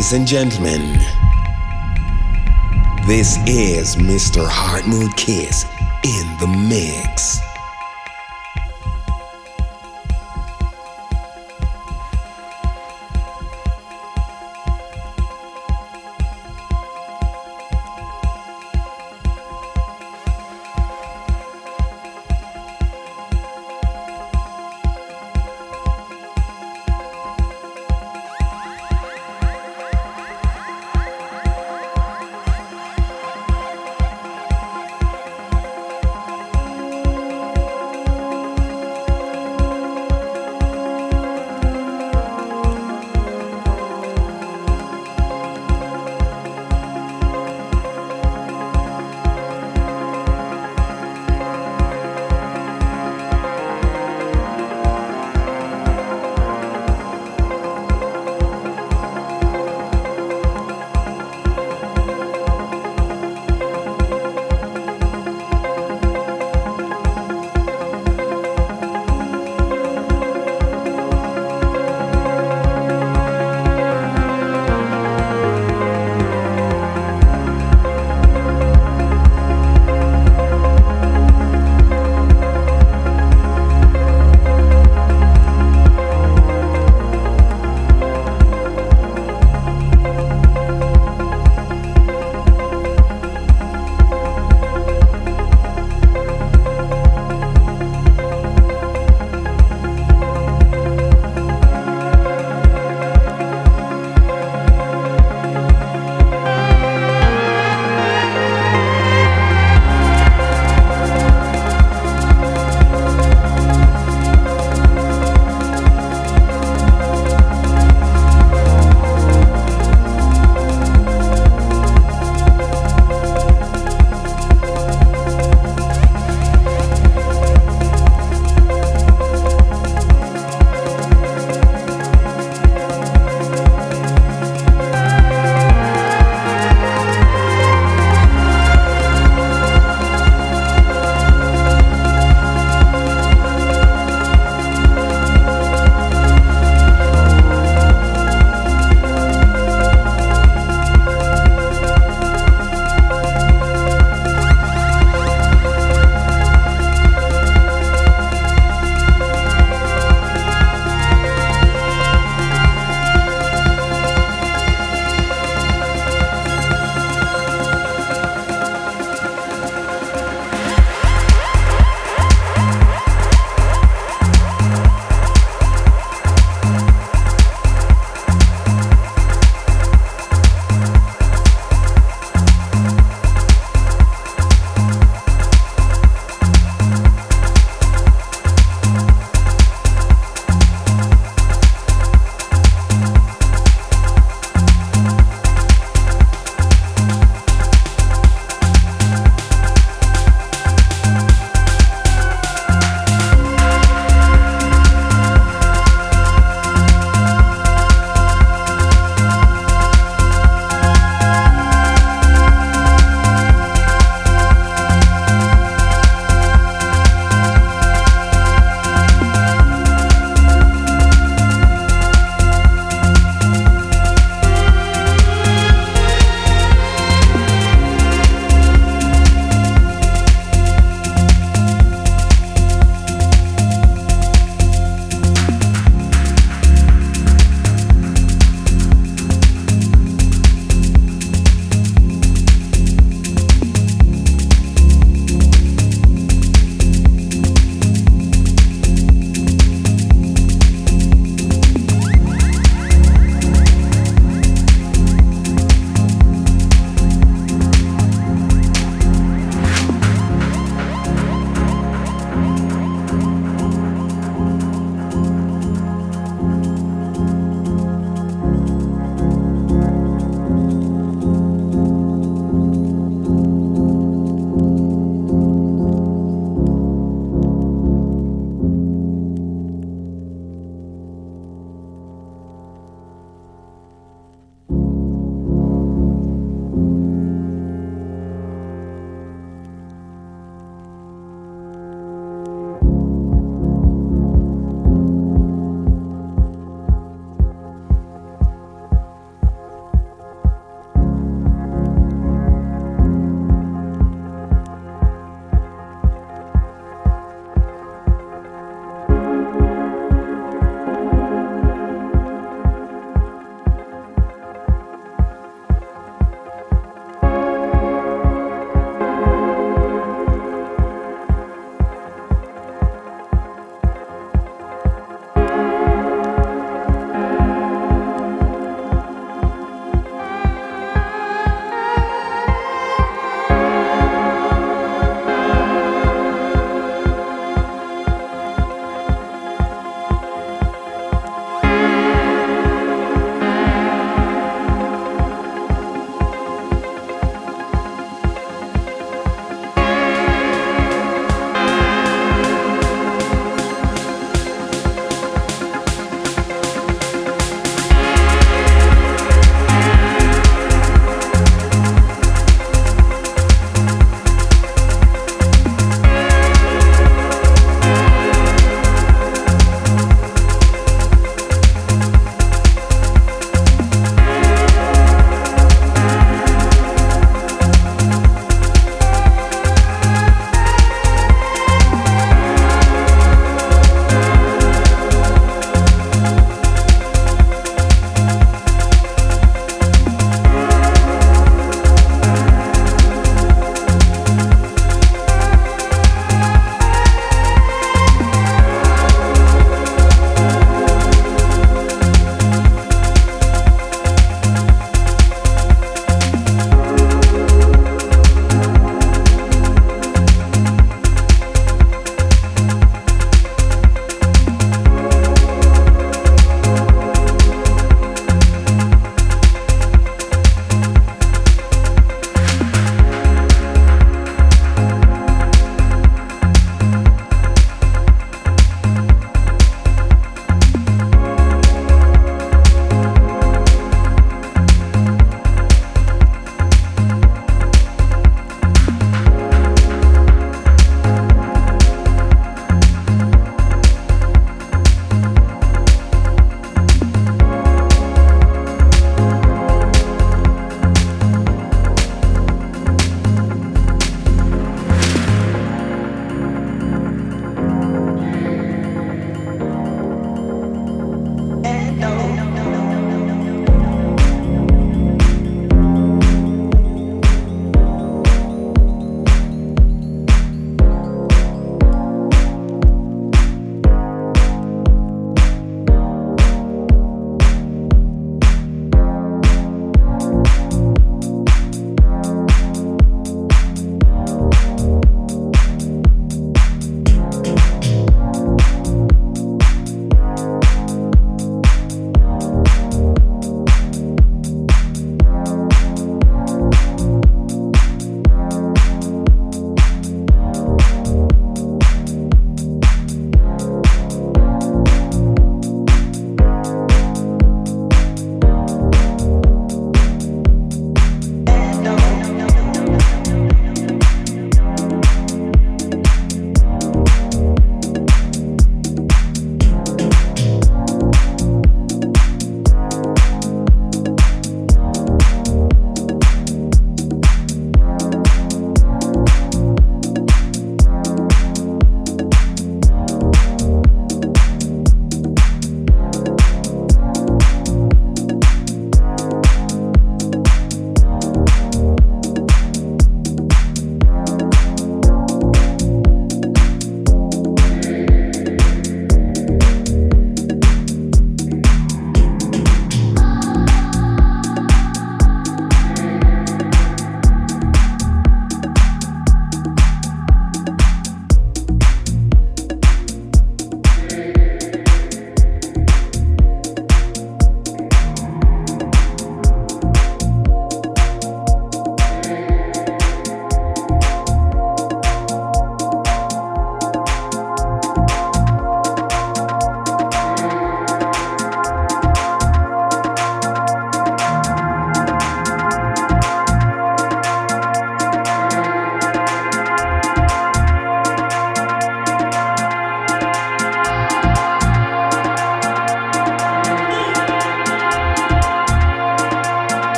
Ladies and gentlemen, this is Mr. Heart Mood Kiss in the mix.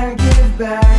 Can't give back.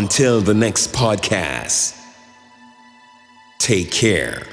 Until the next podcast, take care.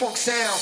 U-Funk sound.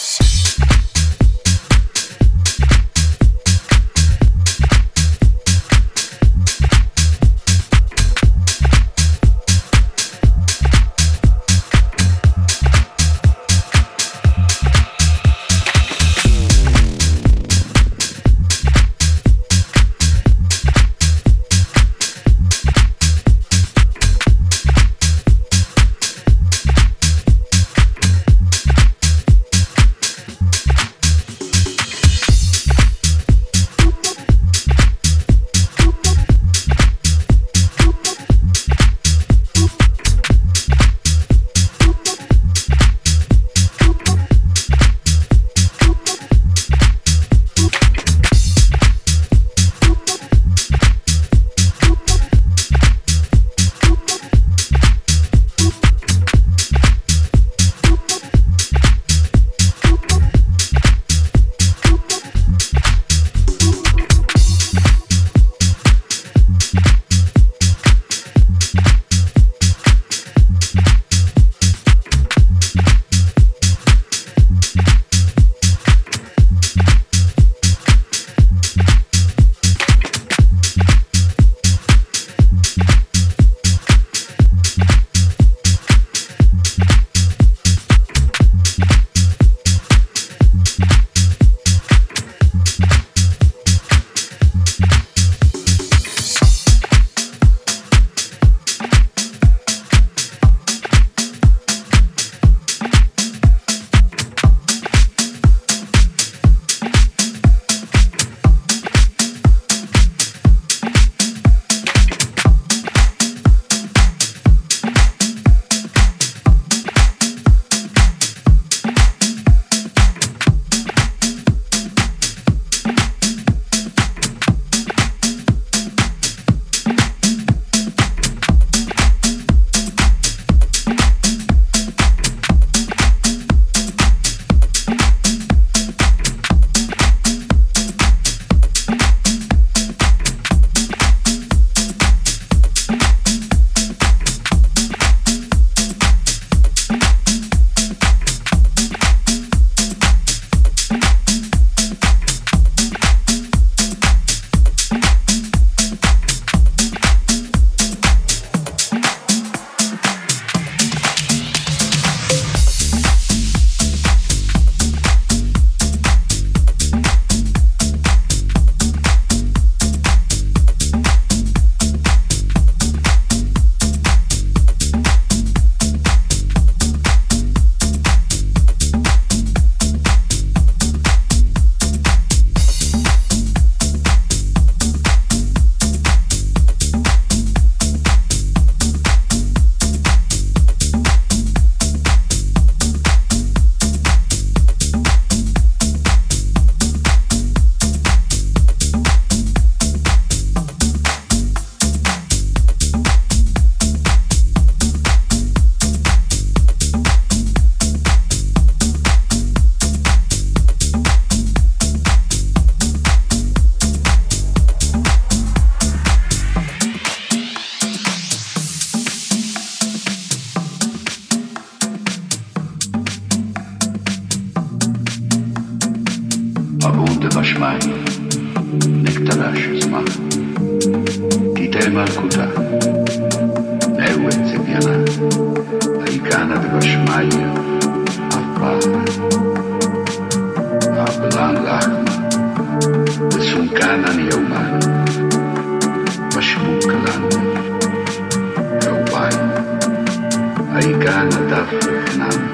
Aikana Dafrechnan,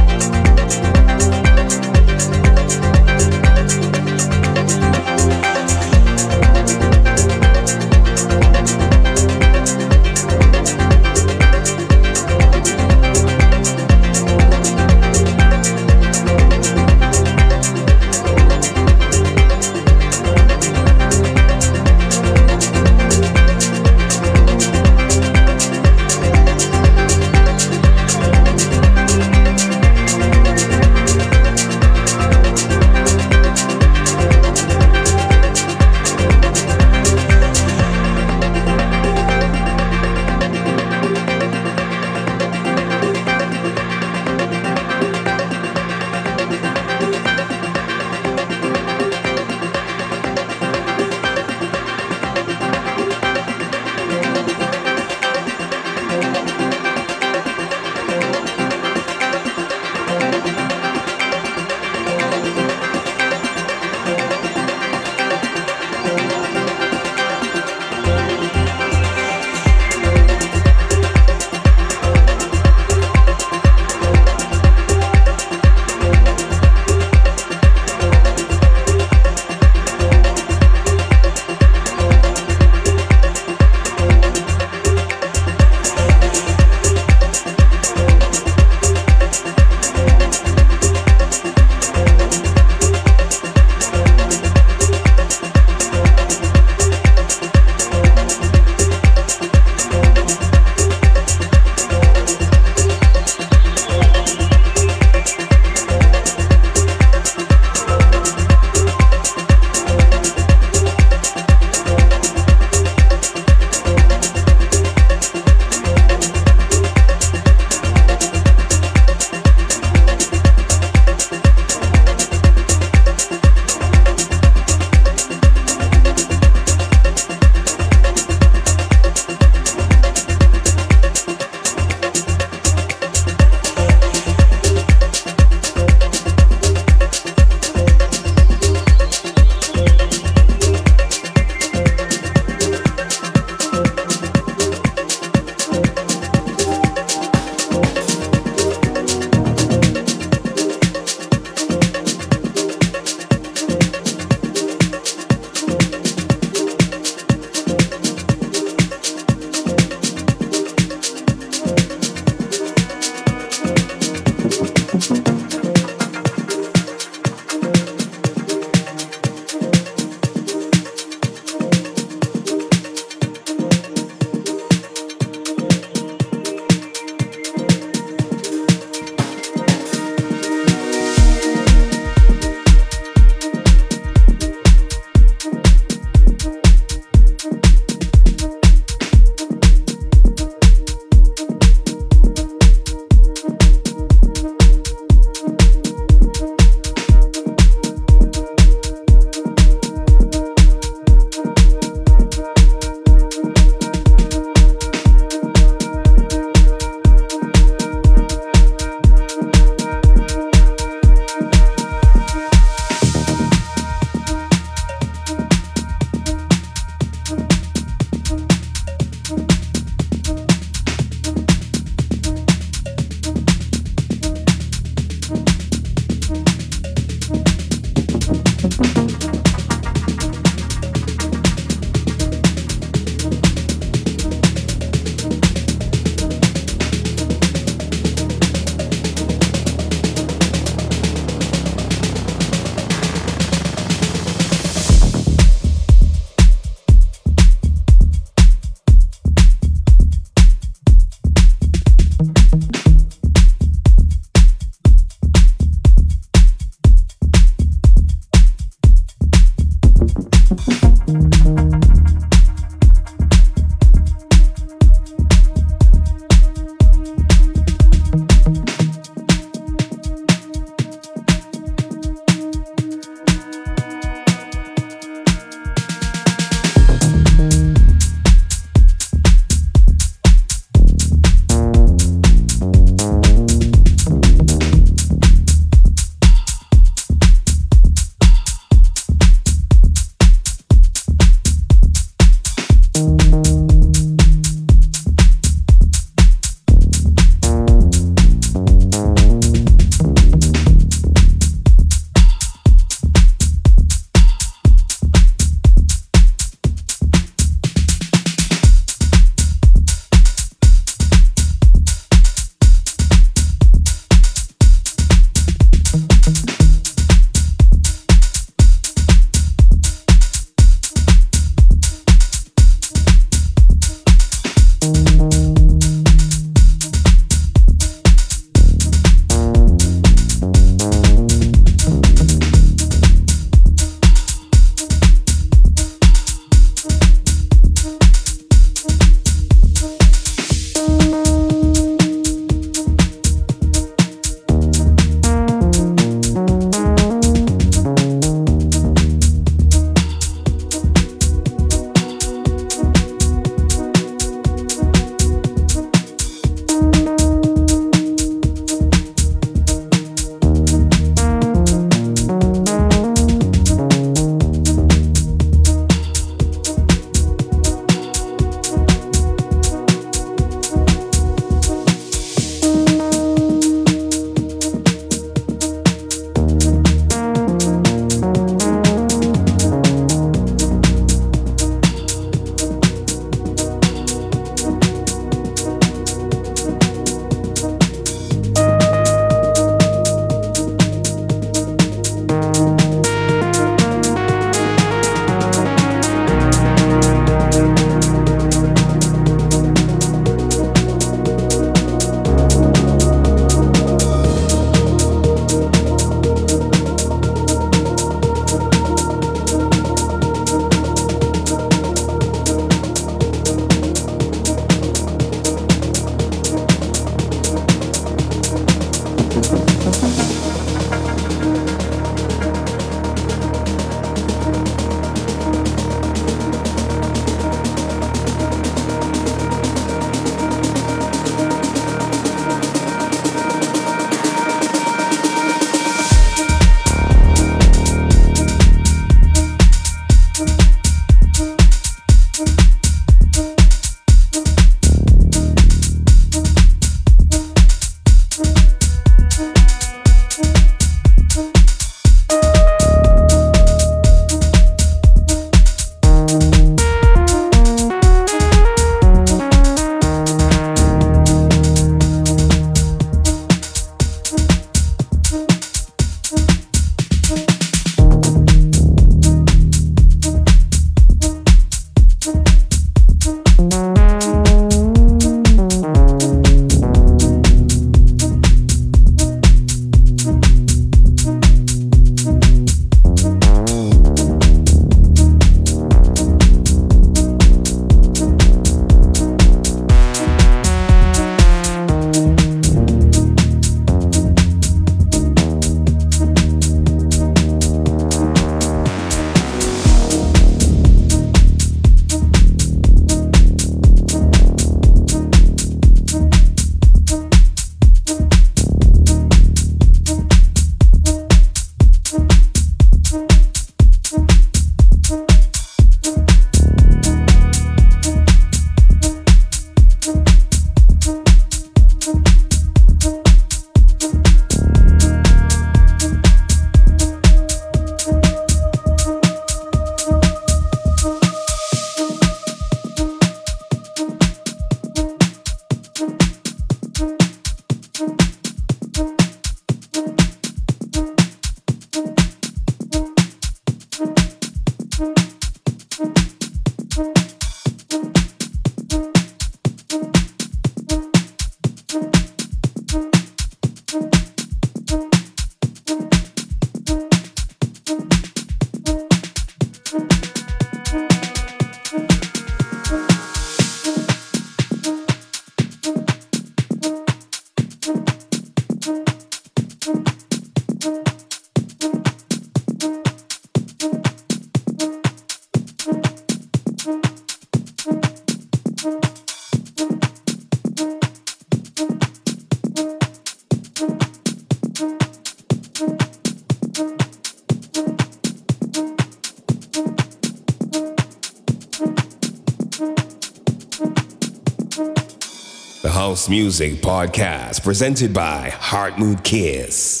Music Podcast presented by Heart Mood Kiss.